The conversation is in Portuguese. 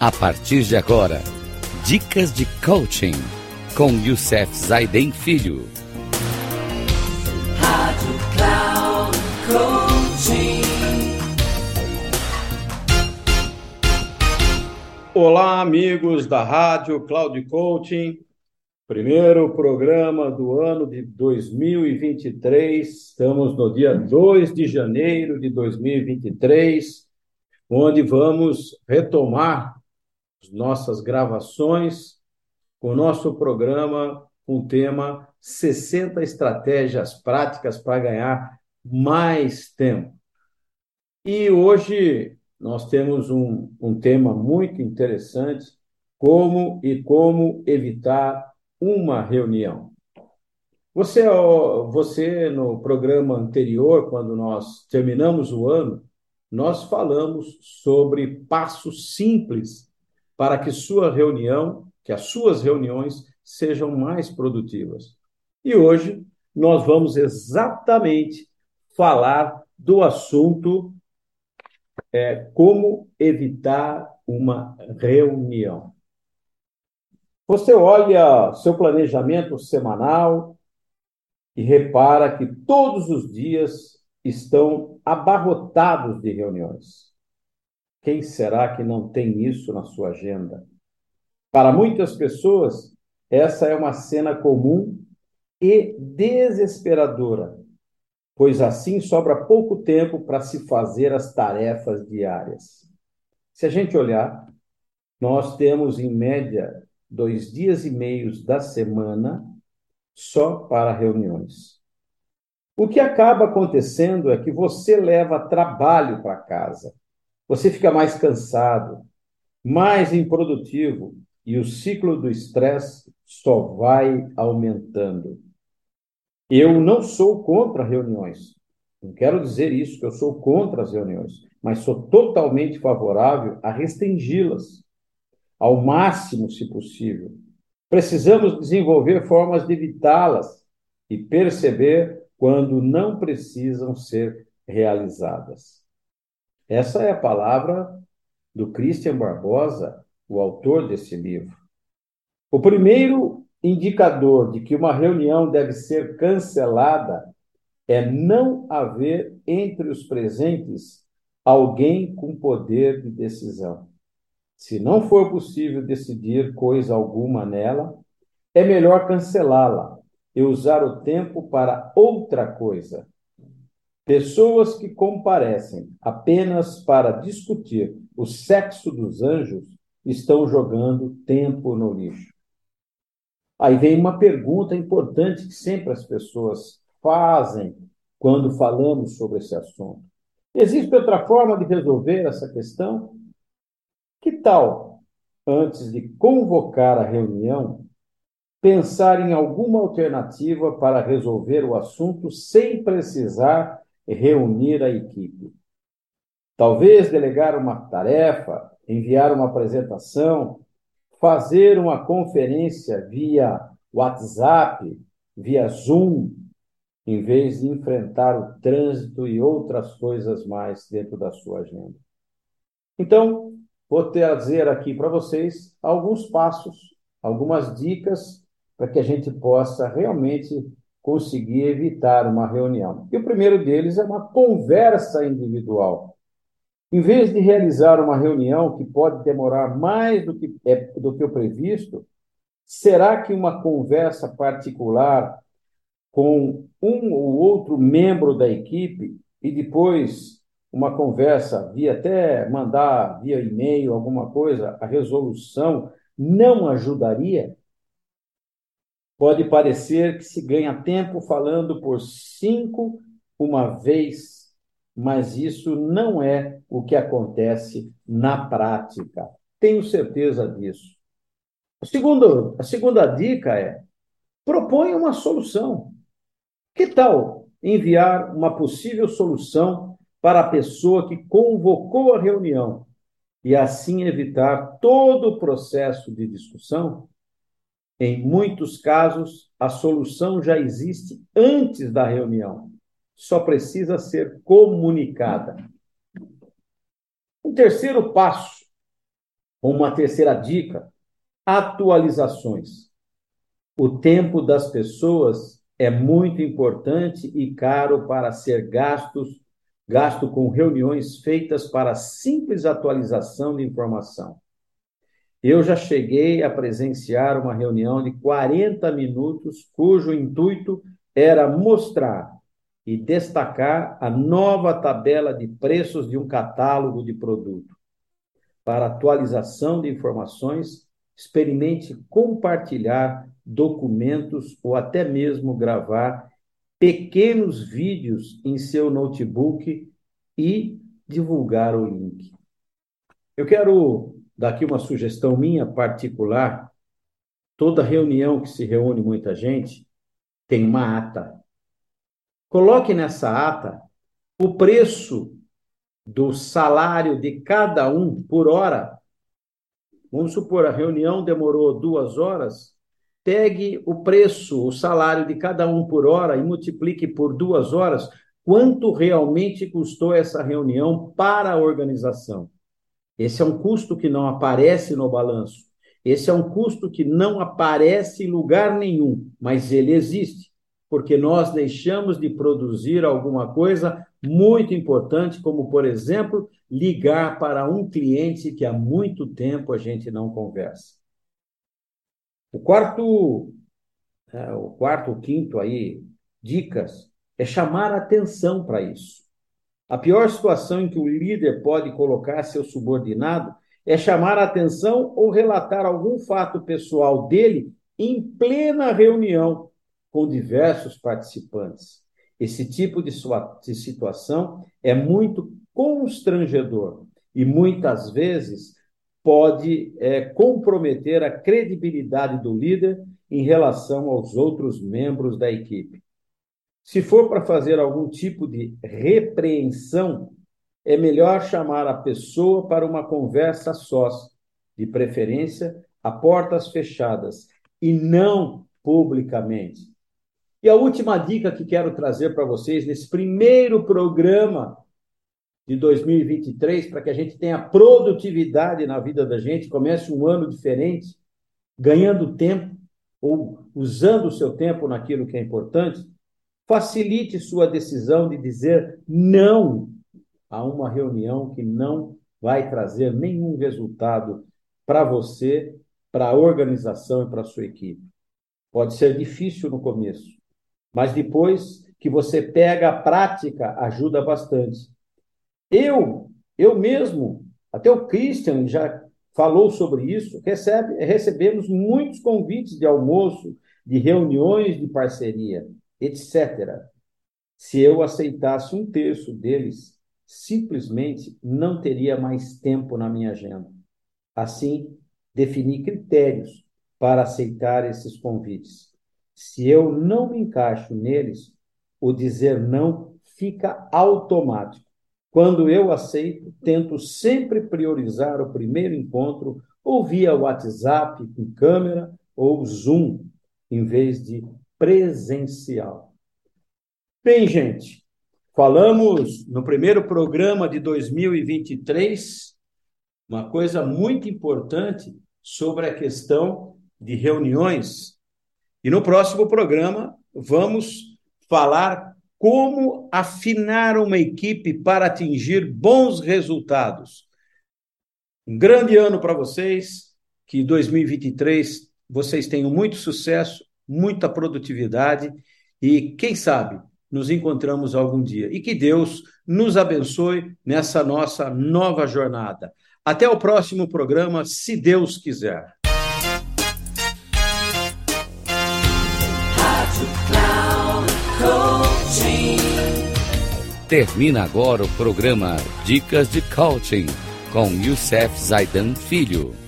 A partir de agora, dicas de coaching com Youssef Zaiden Filho. Rádio Cloud Coaching. Olá, amigos da Rádio Cloud Coaching. Primeiro programa do ano de 2023. Estamos no dia 2 de janeiro de 2023, onde vamos retomar nossas gravações com o nosso programa com o tema 60 estratégias práticas para ganhar mais tempo. E hoje nós temos um, um tema muito interessante, como e como evitar uma reunião. Você, você, no programa anterior, quando nós terminamos o ano, nós falamos sobre passos simples para que sua reunião, que as suas reuniões sejam mais produtivas. E hoje nós vamos exatamente falar do assunto é, como evitar uma reunião. Você olha seu planejamento semanal e repara que todos os dias estão abarrotados de reuniões. Quem será que não tem isso na sua agenda? Para muitas pessoas, essa é uma cena comum e desesperadora, pois assim sobra pouco tempo para se fazer as tarefas diárias. Se a gente olhar, nós temos em média dois dias e meios da semana só para reuniões. O que acaba acontecendo é que você leva trabalho para casa, você fica mais cansado, mais improdutivo e o ciclo do estresse só vai aumentando. Eu não sou contra reuniões. Não quero dizer isso, que eu sou contra as reuniões, mas sou totalmente favorável a restringi-las ao máximo, se possível. Precisamos desenvolver formas de evitá-las e perceber quando não precisam ser realizadas. Essa é a palavra do Christian Barbosa, o autor desse livro. O primeiro indicador de que uma reunião deve ser cancelada é não haver entre os presentes alguém com poder de decisão. Se não for possível decidir coisa alguma nela, é melhor cancelá-la e usar o tempo para outra coisa. Pessoas que comparecem apenas para discutir o sexo dos anjos estão jogando tempo no lixo. Aí vem uma pergunta importante que sempre as pessoas fazem quando falamos sobre esse assunto. Existe outra forma de resolver essa questão? Que tal, antes de convocar a reunião, pensar em alguma alternativa para resolver o assunto sem precisar reunir a equipe? Talvez delegar uma tarefa, enviar uma apresentação, fazer uma conferência via WhatsApp, via Zoom, em vez de enfrentar o trânsito e outras coisas mais dentro da sua agenda. Então, vou trazer aqui para vocês alguns passos, algumas dicas para que a gente possa realmente conseguir evitar uma reunião. E o primeiro deles é uma conversa individual. Em vez de realizar uma reunião que pode demorar mais do que, é, do que o previsto, será que uma conversa particular com um ou outro membro da equipe e depois uma conversa, via até mandar via e-mail alguma coisa, a resolução não ajudaria? Pode parecer que se ganha tempo falando por cinco uma vez, mas isso não é o que acontece na prática. Tenho certeza disso. A segunda, a segunda dica é: propõe uma solução. Que tal enviar uma possível solução para a pessoa que convocou a reunião e assim evitar todo o processo de discussão? Em muitos casos, a solução já existe antes da reunião, só precisa ser comunicada. Um terceiro passo Uma terceira dica: atualizações. O tempo das pessoas é muito importante e caro para ser gastos, gasto com reuniões feitas para simples atualização de informação. Eu já cheguei a presenciar uma reunião de 40 minutos, cujo intuito era mostrar e destacar a nova tabela de preços de um catálogo de produto. Para atualização de informações, experimente compartilhar documentos ou até mesmo gravar pequenos vídeos em seu notebook e divulgar o link. Eu quero dar aqui uma sugestão minha particular. Toda reunião que se reúne muita gente tem uma ata. Coloque nessa ata o preço do salário de cada um por hora. Vamos supor, a reunião demorou duas horas, pegue o preço, o salário de cada um por hora e multiplique por duas horas quanto realmente custou essa reunião para a organização. Esse é um custo que não aparece no balanço. Esse é um custo que não aparece em lugar nenhum, mas ele existe, porque nós deixamos de produzir alguma coisa muito importante, como, por exemplo, ligar para um cliente que há muito tempo a gente não conversa. O quarto, é, o quarto, o quinto aí, dicas, é chamar atenção para isso. A pior situação em que o líder pode colocar seu subordinado é chamar a atenção ou relatar algum fato pessoal dele em plena reunião com diversos participantes. Esse tipo de, situação é muito constrangedor e muitas vezes pode é, comprometer a credibilidade do líder em relação aos outros membros da equipe. Se for para fazer algum tipo de repreensão, é melhor chamar a pessoa para uma conversa sós, de preferência a portas fechadas, e não publicamente. E a última dica que quero trazer para vocês nesse primeiro programa de 2023, para que a gente tenha produtividade na vida da gente, comece um ano diferente, ganhando tempo ou usando o seu tempo naquilo que é importante, facilite sua decisão de dizer não a uma reunião que não vai trazer nenhum resultado para você, para a organização e para a sua equipe. Pode ser difícil no começo, mas depois que você pega a prática, ajuda bastante. Eu, eu mesmo, até o Christian já falou sobre isso, recebe, recebemos muitos convites de almoço, de reuniões de parceria, etc. Se eu aceitasse um terço deles, simplesmente não teria mais tempo na minha agenda. Assim, defini critérios para aceitar esses convites. Se eu não me encaixo neles, o dizer não fica automático. Quando eu aceito, tento sempre priorizar o primeiro encontro ou via WhatsApp com câmera ou Zoom, em vez de presencial. Bem, gente, falamos no primeiro programa de 2023 uma coisa muito importante sobre a questão de reuniões. E no próximo programa vamos falar como afinar uma equipe para atingir bons resultados. Um grande ano para vocês, que 2023 vocês tenham muito sucesso, muita produtividade e, quem sabe, nos encontramos algum dia. E que Deus nos abençoe nessa nossa nova jornada. Até o próximo programa, se Deus quiser. Termina agora o programa Dicas de Coaching com Youssef Zaidan Filho.